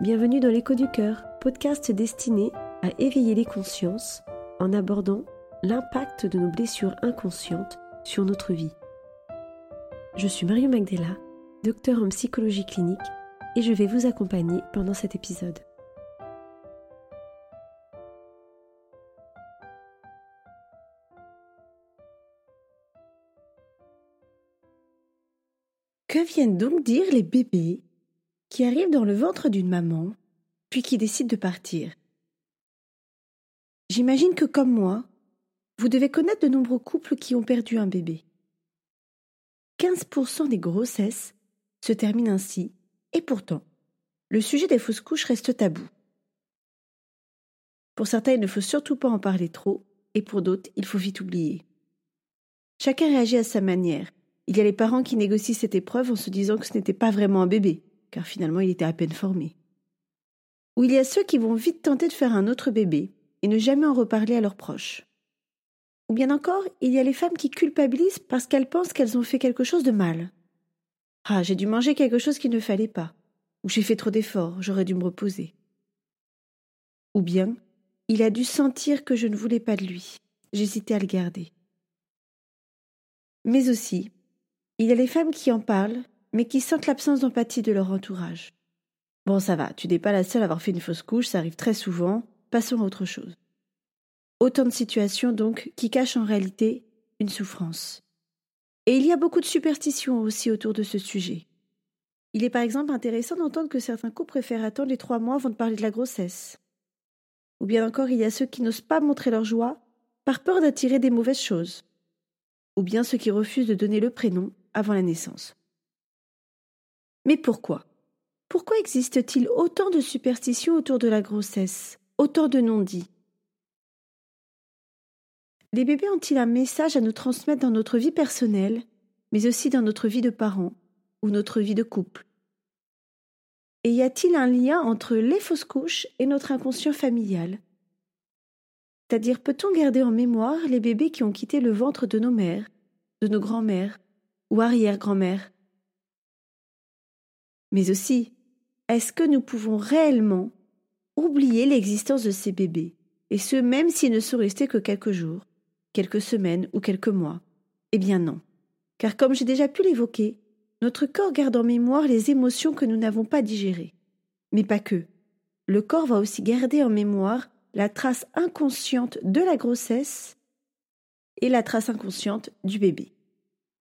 Bienvenue dans l'écho du cœur, podcast destiné à éveiller les consciences en abordant l'impact de nos blessures inconscientes sur notre vie. Je suis Mario Magdela, docteur en psychologie clinique, et je vais vous accompagner pendant cet épisode. Que viennent donc dire les bébés qui arrivent dans le ventre d'une maman, puis qui décident de partir J'imagine que comme moi, vous devez connaître de nombreux couples qui ont perdu un bébé. 15% des grossesses se terminent ainsi, et pourtant, le sujet des fausses couches reste tabou. Pour certains, il ne faut surtout pas en parler trop, et pour d'autres, il faut vite oublier. Chacun réagit à sa manière, il y a les parents qui négocient cette épreuve en se disant que ce n'était pas vraiment un bébé, car finalement il était à peine formé. Ou il y a ceux qui vont vite tenter de faire un autre bébé et ne jamais en reparler à leurs proches. Ou bien encore, il y a les femmes qui culpabilisent parce qu'elles pensent qu'elles ont fait quelque chose de mal. Ah, j'ai dû manger quelque chose qu'il ne fallait pas. Ou j'ai fait trop d'efforts, j'aurais dû me reposer. Ou bien, il a dû sentir que je ne voulais pas de lui. J'hésitais à le garder. Mais aussi, il y a les femmes qui en parlent, mais qui sentent l'absence d'empathie de leur entourage. Bon, ça va, tu n'es pas la seule à avoir fait une fausse couche, ça arrive très souvent, passons à autre chose. Autant de situations donc qui cachent en réalité une souffrance. Et il y a beaucoup de superstitions aussi autour de ce sujet. Il est par exemple intéressant d'entendre que certains couples préfèrent attendre les trois mois avant de parler de la grossesse. Ou bien encore, il y a ceux qui n'osent pas montrer leur joie par peur d'attirer des mauvaises choses. Ou bien ceux qui refusent de donner le prénom avant la naissance. Mais pourquoi? Pourquoi existe-t-il autant de superstitions autour de la grossesse, autant de non-dits? Les bébés ont-ils un message à nous transmettre dans notre vie personnelle, mais aussi dans notre vie de parents ou notre vie de couple? Et y a-t-il un lien entre les fausses couches et notre inconscient familial? C'est-à-dire peut-on garder en mémoire les bébés qui ont quitté le ventre de nos mères, de nos grands-mères, ou arrière-grand-mère. Mais aussi, est-ce que nous pouvons réellement oublier l'existence de ces bébés, et ce même s'ils ne sont restés que quelques jours, quelques semaines ou quelques mois? Eh bien non, car comme j'ai déjà pu l'évoquer, notre corps garde en mémoire les émotions que nous n'avons pas digérées. Mais pas que. Le corps va aussi garder en mémoire la trace inconsciente de la grossesse et la trace inconsciente du bébé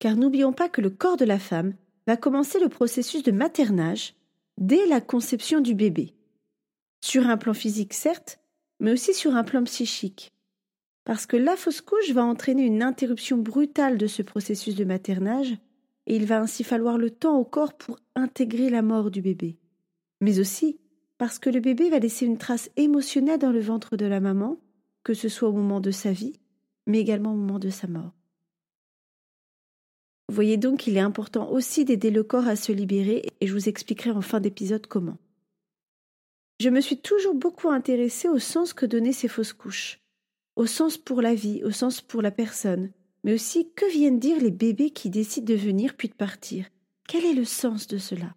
car n'oublions pas que le corps de la femme va commencer le processus de maternage dès la conception du bébé. Sur un plan physique, certes, mais aussi sur un plan psychique. Parce que la fausse couche va entraîner une interruption brutale de ce processus de maternage, et il va ainsi falloir le temps au corps pour intégrer la mort du bébé. Mais aussi parce que le bébé va laisser une trace émotionnelle dans le ventre de la maman, que ce soit au moment de sa vie, mais également au moment de sa mort. Voyez donc qu'il est important aussi d'aider le corps à se libérer et je vous expliquerai en fin d'épisode comment. Je me suis toujours beaucoup intéressée au sens que donnaient ces fausses couches, au sens pour la vie, au sens pour la personne, mais aussi que viennent dire les bébés qui décident de venir puis de partir. Quel est le sens de cela?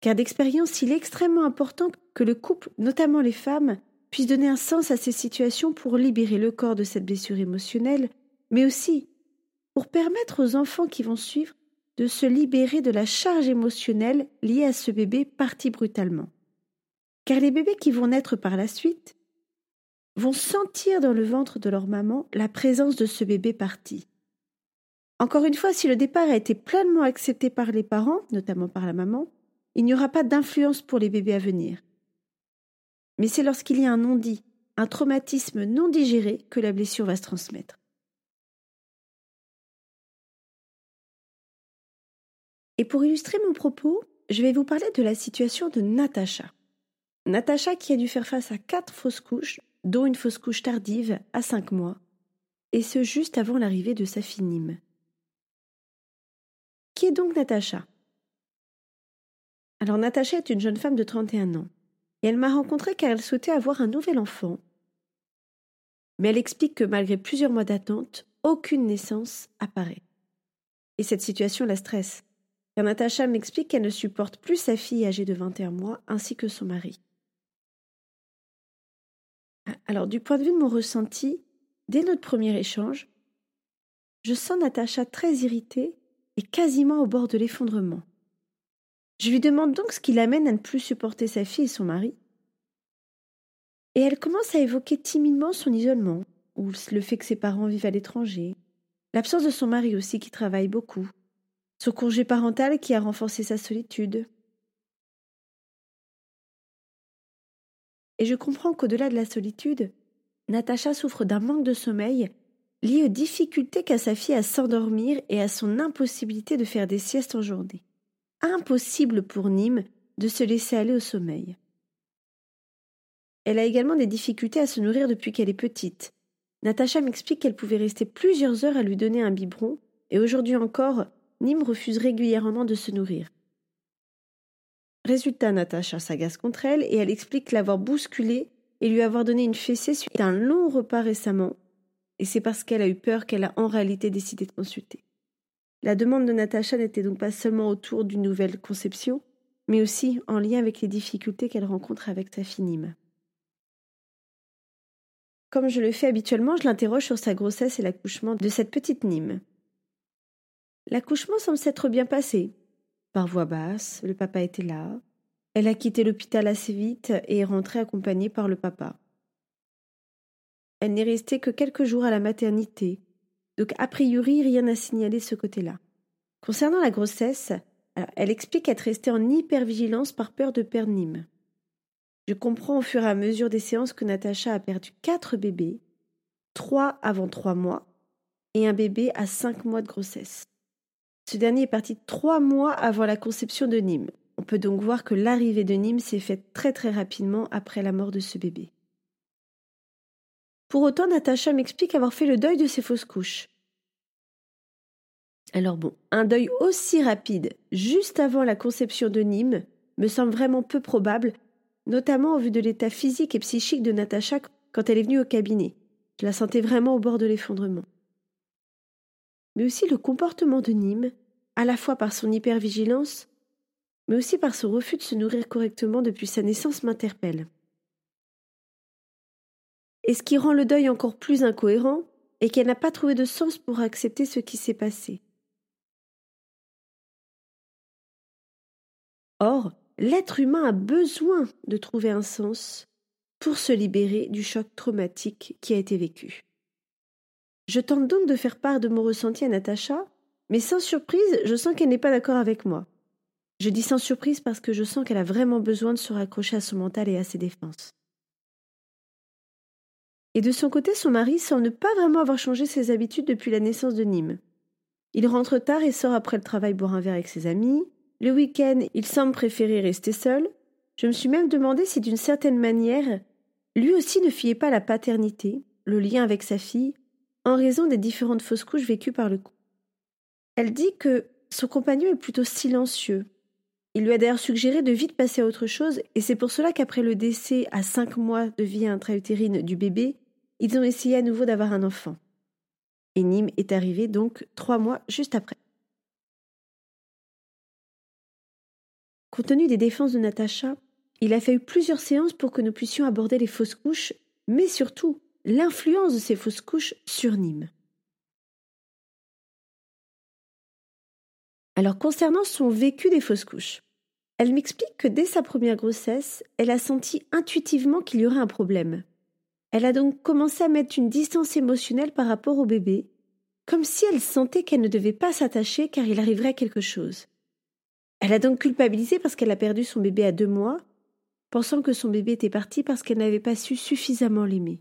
Car d'expérience, il est extrêmement important que le couple, notamment les femmes, puisse donner un sens à ces situations pour libérer le corps de cette blessure émotionnelle, mais aussi pour permettre aux enfants qui vont suivre de se libérer de la charge émotionnelle liée à ce bébé parti brutalement. Car les bébés qui vont naître par la suite vont sentir dans le ventre de leur maman la présence de ce bébé parti. Encore une fois, si le départ a été pleinement accepté par les parents, notamment par la maman, il n'y aura pas d'influence pour les bébés à venir. Mais c'est lorsqu'il y a un non-dit, un traumatisme non digéré que la blessure va se transmettre. Et pour illustrer mon propos, je vais vous parler de la situation de Natacha. Natacha qui a dû faire face à quatre fausses couches, dont une fausse couche tardive à cinq mois, et ce juste avant l'arrivée de sa fille Nîmes. Qui est donc Natacha? Alors Natacha est une jeune femme de 31 ans, et elle m'a rencontrée car elle souhaitait avoir un nouvel enfant. Mais elle explique que malgré plusieurs mois d'attente, aucune naissance apparaît. Et cette situation la stresse car Natacha m'explique qu'elle ne supporte plus sa fille âgée de 21 mois ainsi que son mari. Alors, du point de vue de mon ressenti, dès notre premier échange, je sens Natacha très irritée et quasiment au bord de l'effondrement. Je lui demande donc ce qui l'amène à ne plus supporter sa fille et son mari. Et elle commence à évoquer timidement son isolement, ou le fait que ses parents vivent à l'étranger, l'absence de son mari aussi qui travaille beaucoup, son congé parental qui a renforcé sa solitude. Et je comprends qu'au-delà de la solitude, Natacha souffre d'un manque de sommeil lié aux difficultés qu'a sa fille à s'endormir et à son impossibilité de faire des siestes en journée. Impossible pour Nîmes de se laisser aller au sommeil. Elle a également des difficultés à se nourrir depuis qu'elle est petite. Natacha m'explique qu'elle pouvait rester plusieurs heures à lui donner un biberon, et aujourd'hui encore, Nîmes refuse régulièrement de se nourrir. Résultat, Natacha s'agace contre elle et elle explique l'avoir bousculée et lui avoir donné une fessée suite à un long repas récemment et c'est parce qu'elle a eu peur qu'elle a en réalité décidé de consulter. La demande de Natacha n'était donc pas seulement autour d'une nouvelle conception, mais aussi en lien avec les difficultés qu'elle rencontre avec sa fille Nîmes. Comme je le fais habituellement, je l'interroge sur sa grossesse et l'accouchement de cette petite Nîmes. L'accouchement semble s'être bien passé. Par voix basse, le papa était là. Elle a quitté l'hôpital assez vite et est rentrée accompagnée par le papa. Elle n'est restée que quelques jours à la maternité, donc a priori rien à signaler ce côté-là. Concernant la grossesse, elle explique être restée en hypervigilance par peur de perdre Nîmes. Je comprends au fur et à mesure des séances que Natacha a perdu quatre bébés, trois avant trois mois et un bébé à cinq mois de grossesse. Ce dernier est parti trois mois avant la conception de Nîmes. On peut donc voir que l'arrivée de Nîmes s'est faite très très rapidement après la mort de ce bébé. Pour autant, Natacha m'explique avoir fait le deuil de ses fausses couches. Alors bon, un deuil aussi rapide, juste avant la conception de Nîmes, me semble vraiment peu probable, notamment au vu de l'état physique et psychique de Natacha quand elle est venue au cabinet. Je la sentais vraiment au bord de l'effondrement. Mais aussi le comportement de Nîmes, à la fois par son hypervigilance, mais aussi par son refus de se nourrir correctement depuis sa naissance, m'interpelle. Et ce qui rend le deuil encore plus incohérent est qu'elle n'a pas trouvé de sens pour accepter ce qui s'est passé. Or, l'être humain a besoin de trouver un sens pour se libérer du choc traumatique qui a été vécu. Je tente donc de faire part de mon ressenti à Natacha, mais sans surprise, je sens qu'elle n'est pas d'accord avec moi. Je dis sans surprise parce que je sens qu'elle a vraiment besoin de se raccrocher à son mental et à ses défenses. Et de son côté, son mari semble ne pas vraiment avoir changé ses habitudes depuis la naissance de Nîmes. Il rentre tard et sort après le travail boire un verre avec ses amis. Le week-end, il semble préférer rester seul. Je me suis même demandé si d'une certaine manière, lui aussi ne fiait pas la paternité, le lien avec sa fille, en raison des différentes fausses couches vécues par le couple. Elle dit que son compagnon est plutôt silencieux. Il lui a d'ailleurs suggéré de vite passer à autre chose, et c'est pour cela qu'après le décès à cinq mois de vie intra-utérine du bébé, ils ont essayé à nouveau d'avoir un enfant. Et Nîmes est arrivé donc trois mois juste après. Compte tenu des défenses de Natacha, il a fallu plusieurs séances pour que nous puissions aborder les fausses couches, mais surtout l'influence de ces fausses couches sur Nîmes. Alors concernant son vécu des fausses couches, elle m'explique que dès sa première grossesse, elle a senti intuitivement qu'il y aurait un problème. Elle a donc commencé à mettre une distance émotionnelle par rapport au bébé, comme si elle sentait qu'elle ne devait pas s'attacher car il arriverait quelque chose. Elle a donc culpabilisé parce qu'elle a perdu son bébé à deux mois, pensant que son bébé était parti parce qu'elle n'avait pas su suffisamment l'aimer.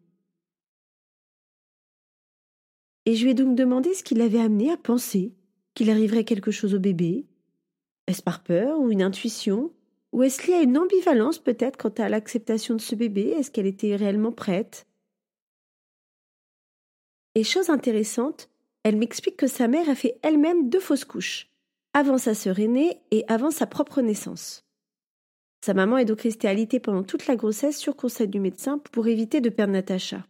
Et je lui ai donc demandé ce qui l'avait amené à penser qu'il arriverait quelque chose au bébé. Est-ce par peur ou une intuition? Ou est-ce y a une ambivalence peut-être quant à l'acceptation de ce bébé? Est-ce qu'elle était réellement prête? Et chose intéressante, elle m'explique que sa mère a fait elle-même deux fausses couches, avant sa sœur aînée et avant sa propre naissance. Sa maman est donc restée alitée pendant toute la grossesse sur conseil du médecin pour éviter de perdre Natacha.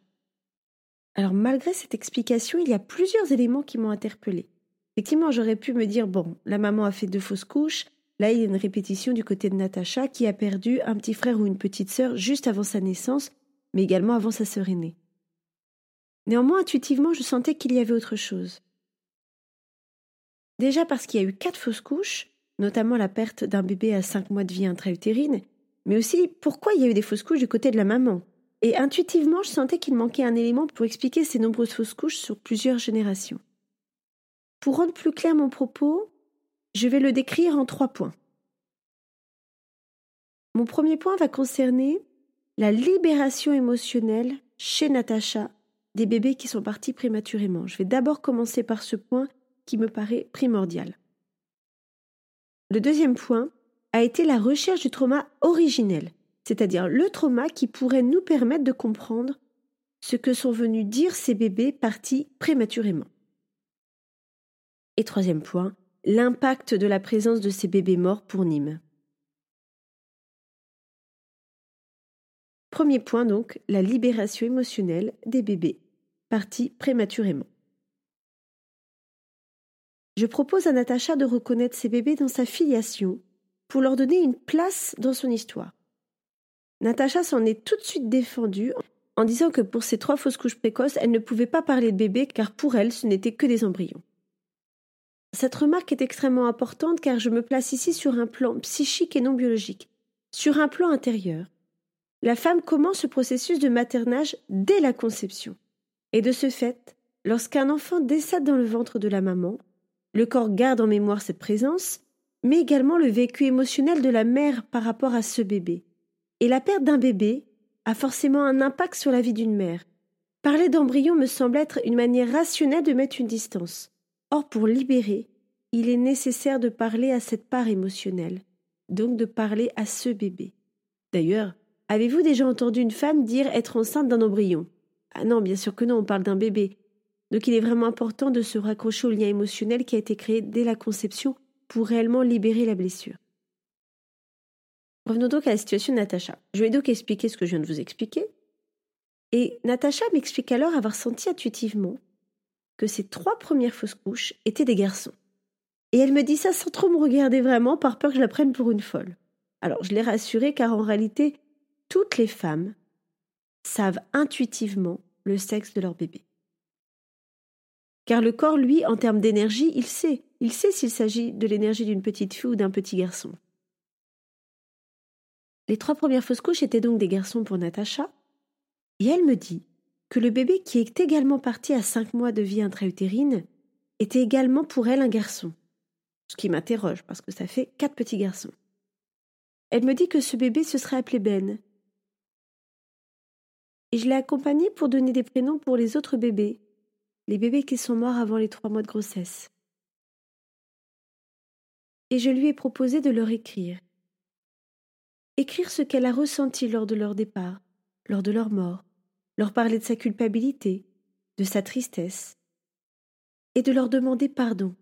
Alors malgré cette explication, il y a plusieurs éléments qui m'ont interpellée. Effectivement, j'aurais pu me dire, bon, la maman a fait deux fausses couches, là il y a une répétition du côté de Natacha qui a perdu un petit frère ou une petite sœur juste avant sa naissance, mais également avant sa sœur aînée. Néanmoins, intuitivement, je sentais qu'il y avait autre chose. Déjà parce qu'il y a eu quatre fausses couches, notamment la perte d'un bébé à cinq mois de vie intra-utérine, mais aussi pourquoi il y a eu des fausses couches du côté de la maman. Et intuitivement, je sentais qu'il manquait un élément pour expliquer ces nombreuses fausses couches sur plusieurs générations. Pour rendre plus clair mon propos, je vais le décrire en trois points. Mon premier point va concerner la libération émotionnelle chez Natacha des bébés qui sont partis prématurément. Je vais d'abord commencer par ce point qui me paraît primordial. Le deuxième point a été la recherche du trauma originel, c'est-à-dire le trauma qui pourrait nous permettre de comprendre ce que sont venus dire ces bébés partis prématurément. Et troisième point, l'impact de la présence de ces bébés morts pour Nîmes. Premier point donc, la libération émotionnelle des bébés partis prématurément. Je propose à Natacha de reconnaître ces bébés dans sa filiation pour leur donner une place dans son histoire. Natacha s'en est tout de suite défendue en disant que pour ces trois fausses couches précoces, elle ne pouvait pas parler de bébés car pour elle, ce n'était que des embryons. Cette remarque est extrêmement importante car je me place ici sur un plan psychique et non biologique, sur un plan intérieur. La femme commence ce processus de maternage dès la conception. Et de ce fait, lorsqu'un enfant décède dans le ventre de la maman, le corps garde en mémoire cette présence, mais également le vécu émotionnel de la mère par rapport à ce bébé. Et la perte d'un bébé a forcément un impact sur la vie d'une mère. Parler d'embryon me semble être une manière rationnelle de mettre une distance. Or, pour libérer, il est nécessaire de parler à cette part émotionnelle, donc de parler à ce bébé. D'ailleurs, avez-vous déjà entendu une femme dire être enceinte d'un embryon? Ah non, bien sûr que non, on parle d'un bébé. Donc il est vraiment important de se raccrocher au lien émotionnel qui a été créé dès la conception pour réellement libérer la blessure. Revenons donc à la situation de Natacha. Je vais donc expliquer ce que je viens de vous expliquer. Et Natacha m'explique alors avoir senti intuitivement que ses trois premières fausses couches étaient des garçons. Et elle me dit ça sans trop me regarder vraiment, par peur que je la prenne pour une folle. Alors je l'ai rassurée car en réalité, toutes les femmes savent intuitivement le sexe de leur bébé. Car le corps, lui, en termes d'énergie, il sait. Il sait s'il s'agit de l'énergie d'une petite fille ou d'un petit garçon. Les trois premières fausses couches étaient donc des garçons pour Natacha, et elle me dit que le bébé qui est également parti à cinq mois de vie intra-utérine était également pour elle un garçon. Ce qui m'interroge parce que ça fait quatre petits garçons. Elle me dit que ce bébé se serait appelé Ben. Et je l'ai accompagné pour donner des prénoms pour les autres bébés, les bébés qui sont morts avant les trois mois de grossesse. Et je lui ai proposé de leur écrire. Écrire ce qu'elle a ressenti lors de leur départ, lors de leur mort, leur parler de sa culpabilité, de sa tristesse, et de leur demander pardon,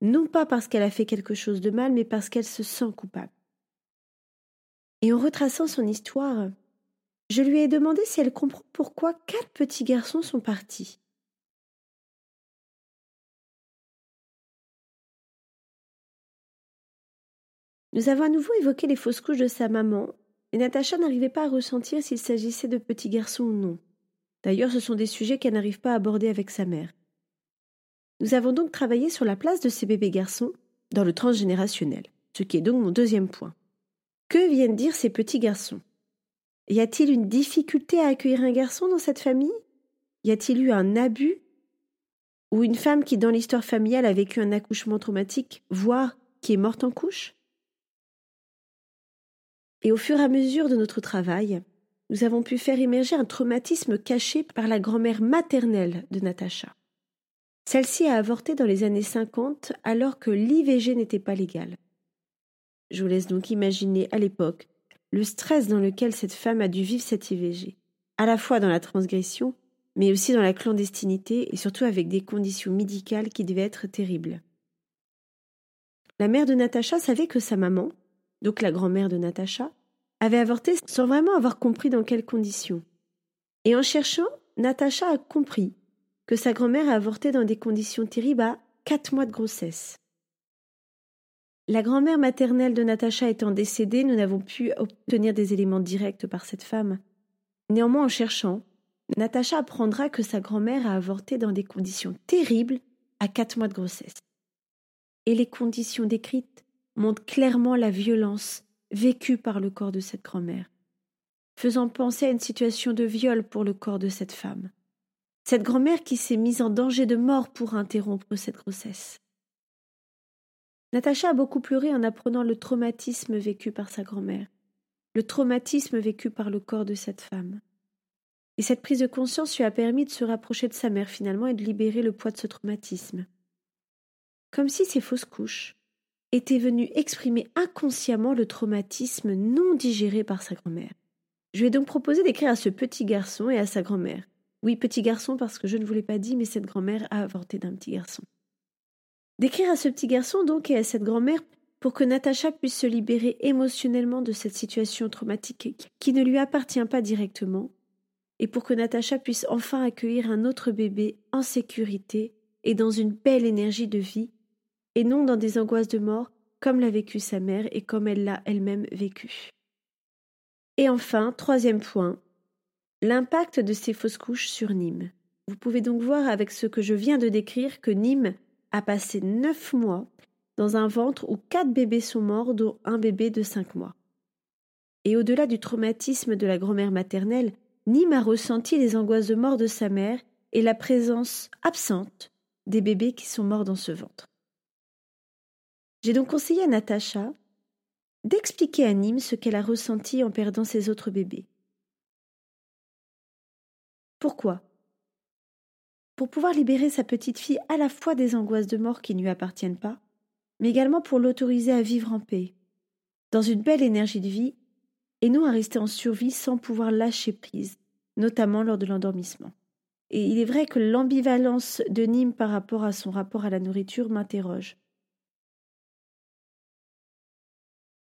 non pas parce qu'elle a fait quelque chose de mal, mais parce qu'elle se sent coupable. Et en retraçant son histoire, je lui ai demandé si elle comprend pourquoi quatre petits garçons sont partis. Nous avons à nouveau évoqué les fausses couches de sa maman, et Natacha n'arrivait pas à ressentir s'il s'agissait de petits garçons ou non. D'ailleurs, ce sont des sujets qu'elle n'arrive pas à aborder avec sa mère. Nous avons donc travaillé sur la place de ces bébés garçons dans le transgénérationnel, ce qui est donc mon deuxième point. Que viennent dire ces petits garçons? Y a-t-il une difficulté à accueillir un garçon dans cette famille? Y a-t-il eu un abus? Ou une femme qui, dans l'histoire familiale, a vécu un accouchement traumatique, voire qui est morte en couche? Et au fur et à mesure de notre travail, nous avons pu faire émerger un traumatisme caché par la grand-mère maternelle de Natacha. Celle-ci a avorté dans les années 50 alors que l'IVG n'était pas légal. Je vous laisse donc imaginer à l'époque le stress dans lequel cette femme a dû vivre cette IVG, à la fois dans la transgression, mais aussi dans la clandestinité et surtout avec des conditions médicales qui devaient être terribles. La mère de Natacha savait que sa maman, donc la grand-mère de Natacha, avait avorté sans vraiment avoir compris dans quelles conditions. Et en cherchant, Natacha a compris que sa grand-mère a avorté dans des conditions terribles à quatre mois de grossesse. La grand-mère maternelle de Natacha étant décédée, nous n'avons pu obtenir des éléments directs par cette femme. Néanmoins, en cherchant, Natacha apprendra que sa grand-mère a avorté dans des conditions terribles à quatre mois de grossesse. Et les conditions décrites montrent clairement la violence vécue par le corps de cette grand-mère, faisant penser à une situation de viol pour le corps de cette femme. Cette grand-mère qui s'est mise en danger de mort pour interrompre cette grossesse. Natacha a beaucoup pleuré en apprenant le traumatisme vécu par sa grand-mère, le traumatisme vécu par le corps de cette femme. Et cette prise de conscience lui a permis de se rapprocher de sa mère finalement et de libérer le poids de ce traumatisme. Comme si ces fausses couches étaient venues exprimer inconsciemment le traumatisme non digéré par sa grand-mère. Je lui ai donc proposé d'écrire à ce petit garçon et à sa grand-mère. Oui, petit garçon parce que je ne vous l'ai pas dit, mais cette grand-mère a avorté d'un petit garçon. D'écrire à ce petit garçon donc et à cette grand-mère pour que Natacha puisse se libérer émotionnellement de cette situation traumatique qui ne lui appartient pas directement et pour que Natacha puisse enfin accueillir un autre bébé en sécurité et dans une belle énergie de vie, et non dans des angoisses de mort comme l'a vécu sa mère et comme elle l'a elle-même vécu. Et enfin, troisième point, l'impact de ces fausses couches sur Nîmes. Vous pouvez donc voir avec ce que je viens de décrire que Nîmes a passé neuf mois dans un ventre où quatre bébés sont morts, dont un bébé de cinq mois. Et au-delà du traumatisme de la grand-mère maternelle, Nîmes a ressenti les angoisses de mort de sa mère et la présence absente des bébés qui sont morts dans ce ventre. J'ai donc conseillé à Natacha d'expliquer à Nîmes ce qu'elle a ressenti en perdant ses autres bébés. Pourquoi? Pour pouvoir libérer sa petite fille à la fois des angoisses de mort qui ne lui appartiennent pas, mais également pour l'autoriser à vivre en paix, dans une belle énergie de vie et non à rester en survie sans pouvoir lâcher prise, notamment lors de l'endormissement. Et il est vrai que l'ambivalence de Nîmes par rapport à son rapport à la nourriture m'interroge.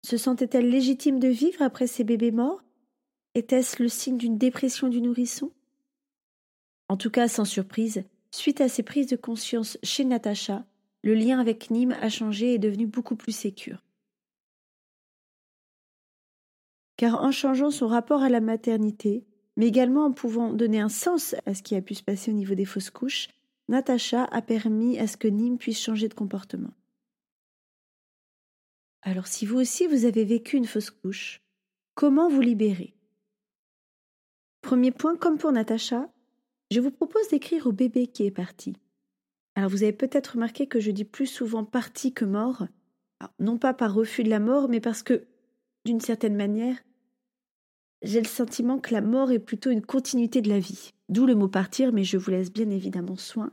Se sentait-elle légitime de vivre après ses bébés morts? Était-ce le signe d'une dépression du nourrisson? En tout cas, sans surprise, suite à ces prises de conscience chez Natacha, le lien avec Nîmes a changé et est devenu beaucoup plus sécure. car en changeant son rapport à la maternité, mais également en pouvant donner un sens à ce qui a pu se passer au niveau des fausses couches, Natacha a permis à ce que Nîmes puisse changer de comportement. Alors si vous aussi vous avez vécu une fausse couche, comment vous libérer? Premier point, comme pour Natacha, je vous propose d'écrire au bébé qui est parti. Alors vous avez peut-être remarqué que je dis plus souvent parti que mort, non pas par refus de la mort, mais parce que d'une certaine manière, j'ai le sentiment que la mort est plutôt une continuité de la vie. D'où le mot partir, mais je vous laisse bien évidemment soin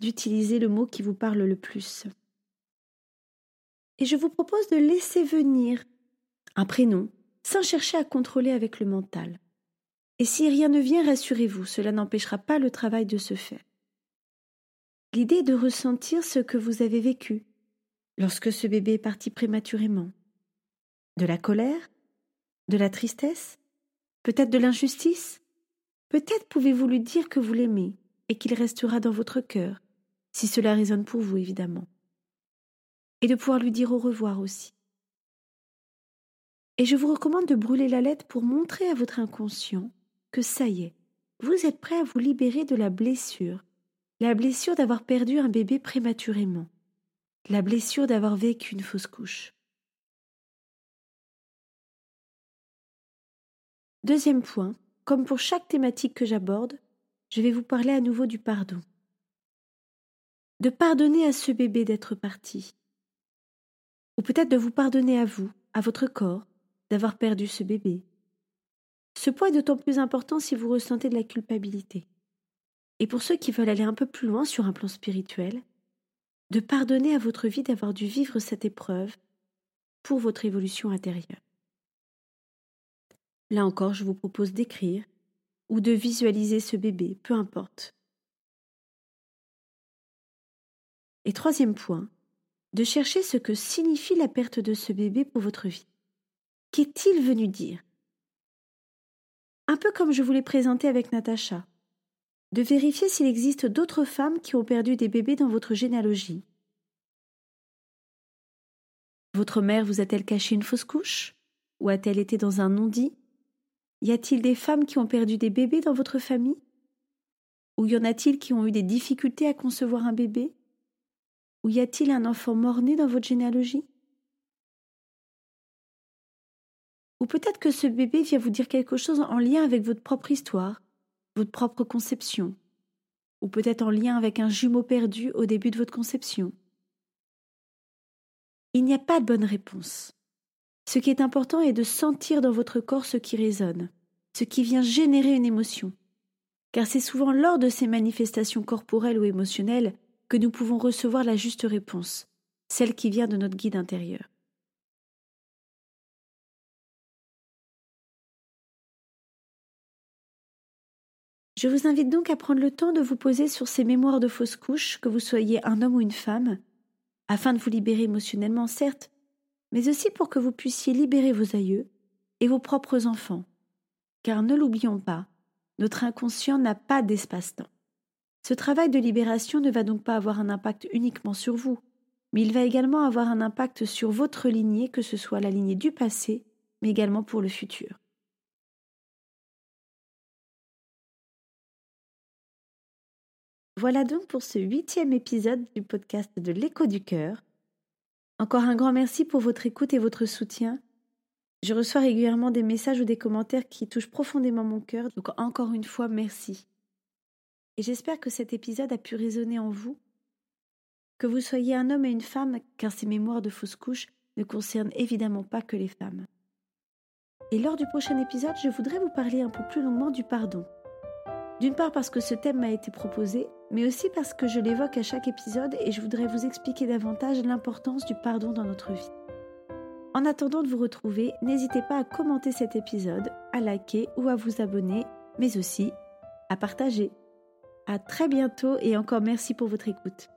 d'utiliser le mot qui vous parle le plus. Et je vous propose de laisser venir un prénom sans chercher à contrôler avec le mental. Et si rien ne vient, rassurez-vous, cela n'empêchera pas le travail de se faire. L'idée de ressentir ce que vous avez vécu lorsque ce bébé est parti prématurément, de la colère De la tristesse Peut-être de l'injustice Peut-être pouvez-vous lui dire que vous l'aimez et qu'il restera dans votre cœur, si cela résonne pour vous, évidemment. Et de pouvoir lui dire au revoir aussi. Et je vous recommande de brûler la lettre pour montrer à votre inconscient que ça y est, vous êtes prêt à vous libérer de la blessure, la blessure d'avoir perdu un bébé prématurément, la blessure d'avoir vécu une fausse couche. Deuxième point, comme pour chaque thématique que j'aborde, je vais vous parler à nouveau du pardon. De pardonner à ce bébé d'être parti. Ou peut-être de vous pardonner à vous, à votre corps, d'avoir perdu ce bébé. Ce point est d'autant plus important si vous ressentez de la culpabilité. Et pour ceux qui veulent aller un peu plus loin sur un plan spirituel, de pardonner à votre vie d'avoir dû vivre cette épreuve pour votre évolution intérieure. Là encore, je vous propose d'écrire ou de visualiser ce bébé, peu importe. Et troisième point, de chercher ce que signifie la perte de ce bébé pour votre vie. Qu'est-il venu dire? Un peu comme je vous l'ai présenté avec Natacha. De vérifier s'il existe d'autres femmes qui ont perdu des bébés dans votre généalogie. Votre mère vous a-t-elle caché une fausse couche? Ou a-t-elle été dans un non-dit? Y a-t-il des femmes qui ont perdu des bébés dans votre famille? Ou y en a-t-il qui ont eu des difficultés à concevoir un bébé? Ou y a-t-il un enfant mort-né dans votre généalogie? Ou peut-être que ce bébé vient vous dire quelque chose en lien avec votre propre histoire, votre propre conception, ou peut-être en lien avec un jumeau perdu au début de votre conception. Il n'y a pas de bonne réponse. Ce qui est important est de sentir dans votre corps ce qui résonne, ce qui vient générer une émotion. Car c'est souvent lors de ces manifestations corporelles ou émotionnelles que nous pouvons recevoir la juste réponse, celle qui vient de notre guide intérieur. Je vous invite donc à prendre le temps de vous poser sur ces mémoires de fausses couches, que vous soyez un homme ou une femme, afin de vous libérer émotionnellement, certes, mais aussi pour que vous puissiez libérer vos aïeux et vos propres enfants. Car ne l'oublions pas, notre inconscient n'a pas d'espace-temps. Ce travail de libération ne va donc pas avoir un impact uniquement sur vous, mais il va également avoir un impact sur votre lignée, que ce soit la lignée du passé, mais également pour le futur. Voilà donc pour ce huitième épisode du podcast de l'écho du cœur. Encore un grand merci pour votre écoute et votre soutien. Je reçois régulièrement des messages ou des commentaires qui touchent profondément mon cœur, donc encore une fois merci. J'espère que cet épisode a pu résonner en vous, que vous soyez un homme et une femme, car ces mémoires de fausses couches ne concernent évidemment pas que les femmes. Et lors du prochain épisode, je voudrais vous parler un peu plus longuement du pardon. D'une part parce que ce thème m'a été proposé, mais aussi parce que je l'évoque à chaque épisode et je voudrais vous expliquer davantage l'importance du pardon dans notre vie. En attendant de vous retrouver, n'hésitez pas à commenter cet épisode, à liker ou à vous abonner, mais aussi à partager. À très bientôt et encore merci pour votre écoute.